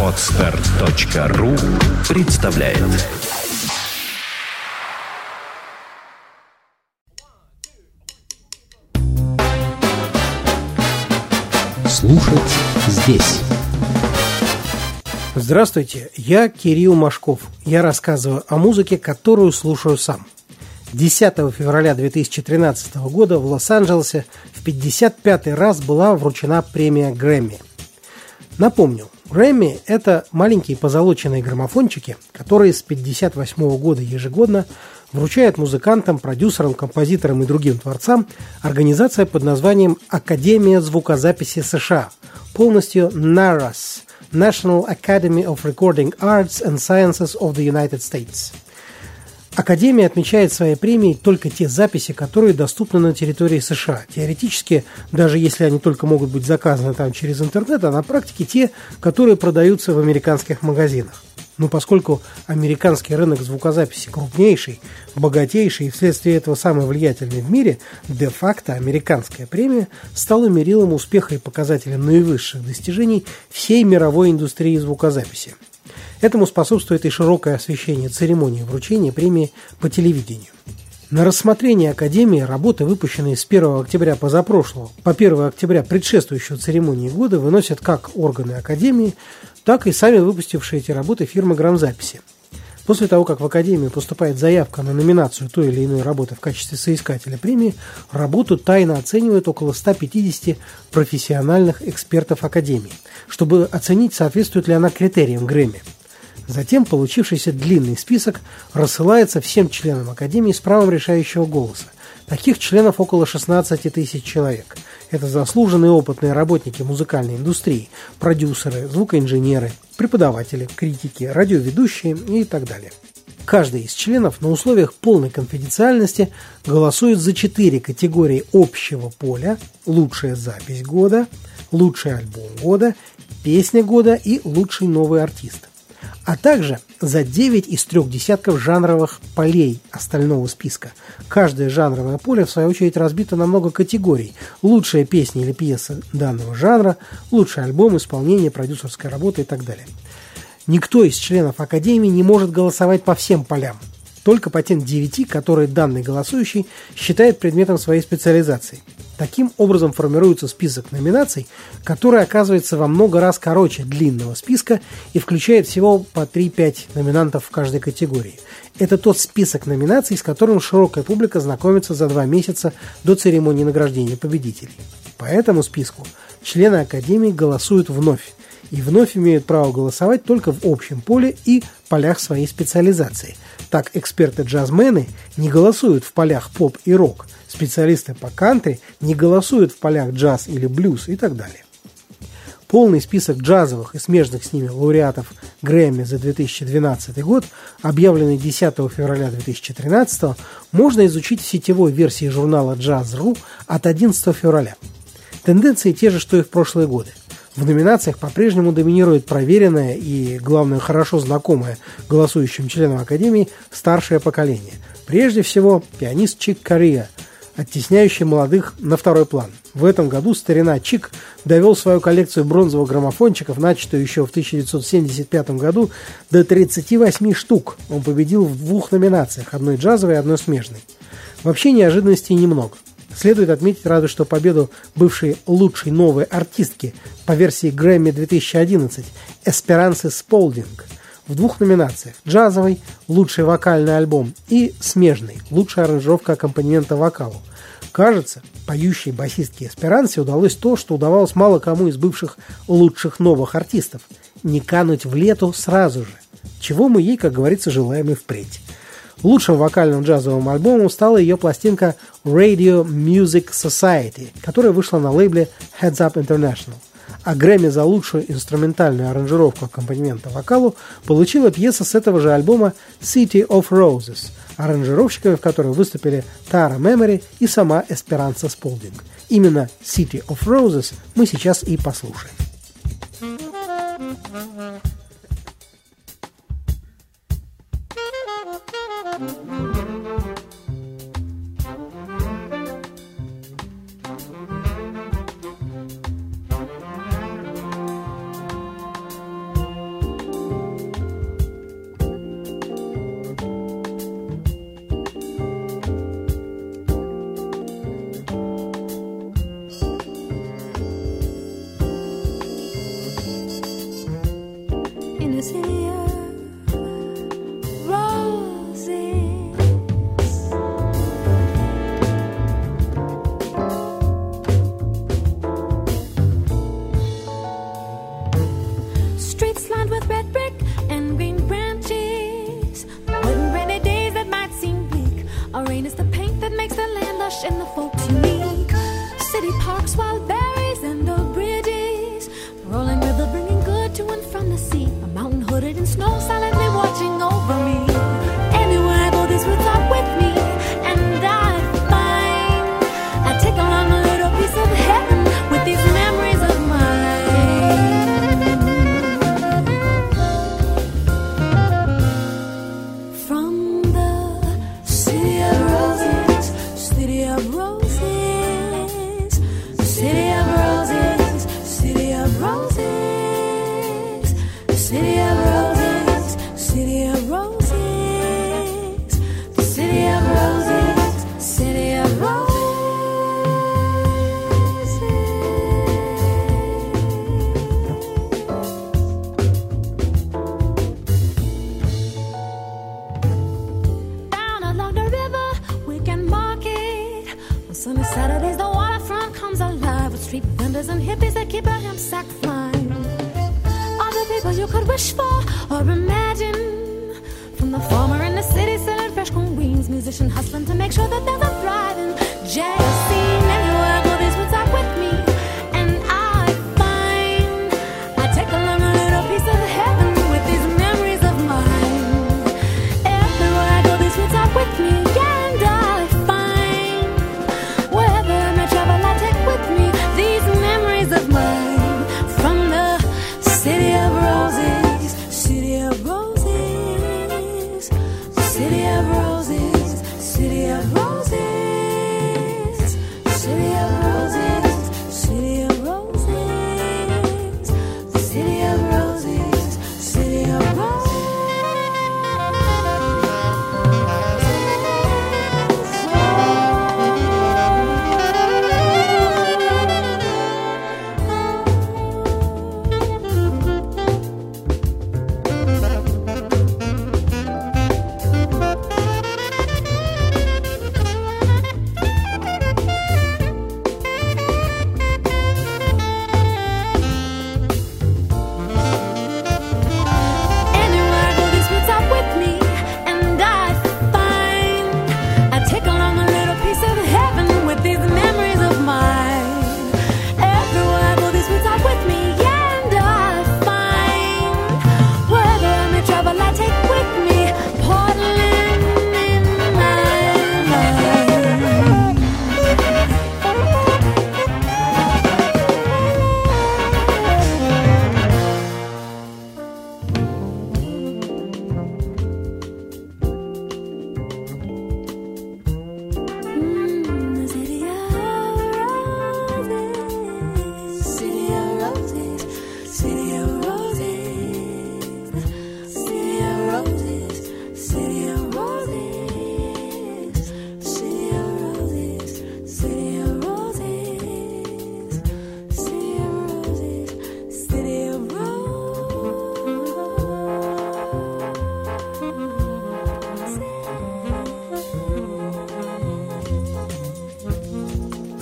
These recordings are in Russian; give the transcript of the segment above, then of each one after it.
Отстар.ру представляет Слушать здесь Здравствуйте, я Кирилл Машков. Я рассказываю о музыке, которую слушаю сам. 10 февраля 2013 года в Лос-Анджелесе в 55-й раз была вручена премия Грэмми. Напомню, Грэмми – это маленькие позолоченные граммофончики, которые с 58 года ежегодно вручает музыкантам, продюсерам, композиторам и другим творцам организация под названием Академия звукозаписи США, полностью NARAS – National Academy of Recording Arts and Sciences of the United States – Академия отмечает своей премией только те записи, которые доступны на территории США. Теоретически, даже если они только могут быть заказаны там через интернет, а на практике те, которые продаются в американских магазинах. Но поскольку американский рынок звукозаписи крупнейший, богатейший и вследствие этого самый влиятельный в мире, де-факто американская премия стала мерилом успеха и показателем наивысших достижений всей мировой индустрии звукозаписи. Этому способствует и широкое освещение церемонии вручения премии по телевидению. На рассмотрение Академии работы, выпущенные с 1 октября позапрошлого по 1 октября предшествующего церемонии года, выносят как органы Академии, так и сами выпустившие эти работы фирмы грамзаписи. После того, как в Академию поступает заявка на номинацию той или иной работы в качестве соискателя премии, работу тайно оценивают около 150 профессиональных экспертов Академии, чтобы оценить, соответствует ли она критериям Грэмми – Затем получившийся длинный список рассылается всем членам Академии с правом решающего голоса. Таких членов около 16 тысяч человек. Это заслуженные опытные работники музыкальной индустрии, продюсеры, звукоинженеры, преподаватели, критики, радиоведущие и так далее. Каждый из членов на условиях полной конфиденциальности голосует за четыре категории общего поля «Лучшая запись года», «Лучший альбом года», «Песня года» и «Лучший новый артист» а также за 9 из трех десятков жанровых полей остального списка. Каждое жанровое поле, в свою очередь, разбито на много категорий. Лучшая песня или пьеса данного жанра, лучший альбом, исполнение, продюсерская работа и так далее. Никто из членов Академии не может голосовать по всем полям, только по тем девяти, которые данный голосующий считает предметом своей специализации – Таким образом формируется список номинаций, который оказывается во много раз короче длинного списка и включает всего по 3-5 номинантов в каждой категории. Это тот список номинаций, с которым широкая публика знакомится за два месяца до церемонии награждения победителей. По этому списку члены Академии голосуют вновь и вновь имеют право голосовать только в общем поле и полях своей специализации. Так эксперты-джазмены не голосуют в полях поп и рок – Специалисты по кантри не голосуют в полях джаз или блюз и так далее. Полный список джазовых и смежных с ними лауреатов Грэмми за 2012 год, объявленный 10 февраля 2013, можно изучить в сетевой версии журнала Jazz.ru от 11 февраля. Тенденции те же, что и в прошлые годы. В номинациях по-прежнему доминирует проверенное и, главное, хорошо знакомое голосующим членам Академии старшее поколение. Прежде всего, пианист Чик Кориа – оттесняющий молодых на второй план. В этом году старина Чик довел свою коллекцию бронзовых граммофончиков, начатую еще в 1975 году, до 38 штук. Он победил в двух номинациях, одной джазовой и одной смежной. Вообще неожиданностей немного. Следует отметить разве что победу бывшей лучшей новой артистки по версии Грэмми 2011 Эсперанцы Сполдинг – в двух номинациях – джазовый, лучший вокальный альбом и смежный, лучшая аранжировка аккомпанемента вокалу. Кажется, поющей басистке Эсперансе удалось то, что удавалось мало кому из бывших лучших новых артистов – не кануть в лету сразу же, чего мы ей, как говорится, желаем и впредь. Лучшим вокальным джазовым альбомом стала ее пластинка Radio Music Society, которая вышла на лейбле Heads Up International – а Грэмми за лучшую инструментальную аранжировку аккомпанемента вокалу получила пьеса с этого же альбома City of Roses, аранжировщиками в которой выступили Тара Мемори и сама Эсперанца Сполдинг. Именно City of Roses мы сейчас и послушаем. parks while they musician to make sure that there's a thriving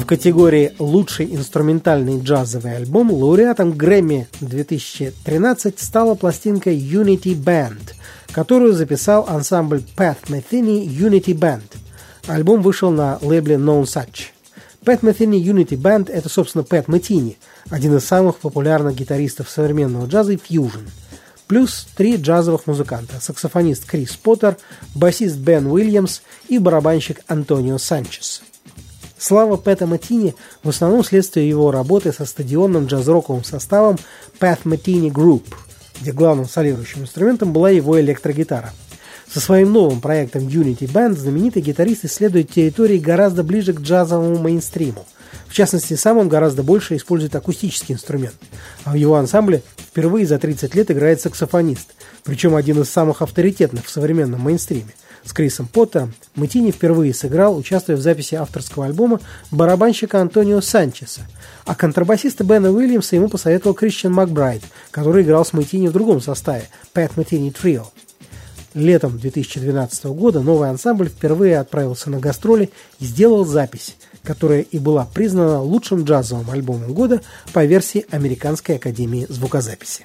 в категории «Лучший инструментальный джазовый альбом» лауреатом Грэмми 2013 стала пластинка Unity Band, которую записал ансамбль Pat Metheny Unity Band. Альбом вышел на лейбле Known Such. Pat Metheny Unity Band – это, собственно, Пэт Мэтини, один из самых популярных гитаристов современного джаза и фьюжн. Плюс три джазовых музыканта – саксофонист Крис Поттер, басист Бен Уильямс и барабанщик Антонио Санчес – Слава Пэта Матини в основном следствие его работы со стадионным джаз-роковым составом Pat Matini Group, где главным солирующим инструментом была его электрогитара. Со своим новым проектом Unity Band знаменитый гитарист исследует территории гораздо ближе к джазовому мейнстриму. В частности, сам он гораздо больше использует акустический инструмент, а в его ансамбле впервые за 30 лет играет саксофонист, причем один из самых авторитетных в современном мейнстриме с Крисом Поттером, Мэтини впервые сыграл, участвуя в записи авторского альбома барабанщика Антонио Санчеса, а контрабасиста Бена Уильямса ему посоветовал Кристиан Макбрайт, который играл с Мэтини в другом составе – Пэт Мэтини Трио. Летом 2012 года новый ансамбль впервые отправился на гастроли и сделал запись, которая и была признана лучшим джазовым альбомом года по версии Американской академии звукозаписи.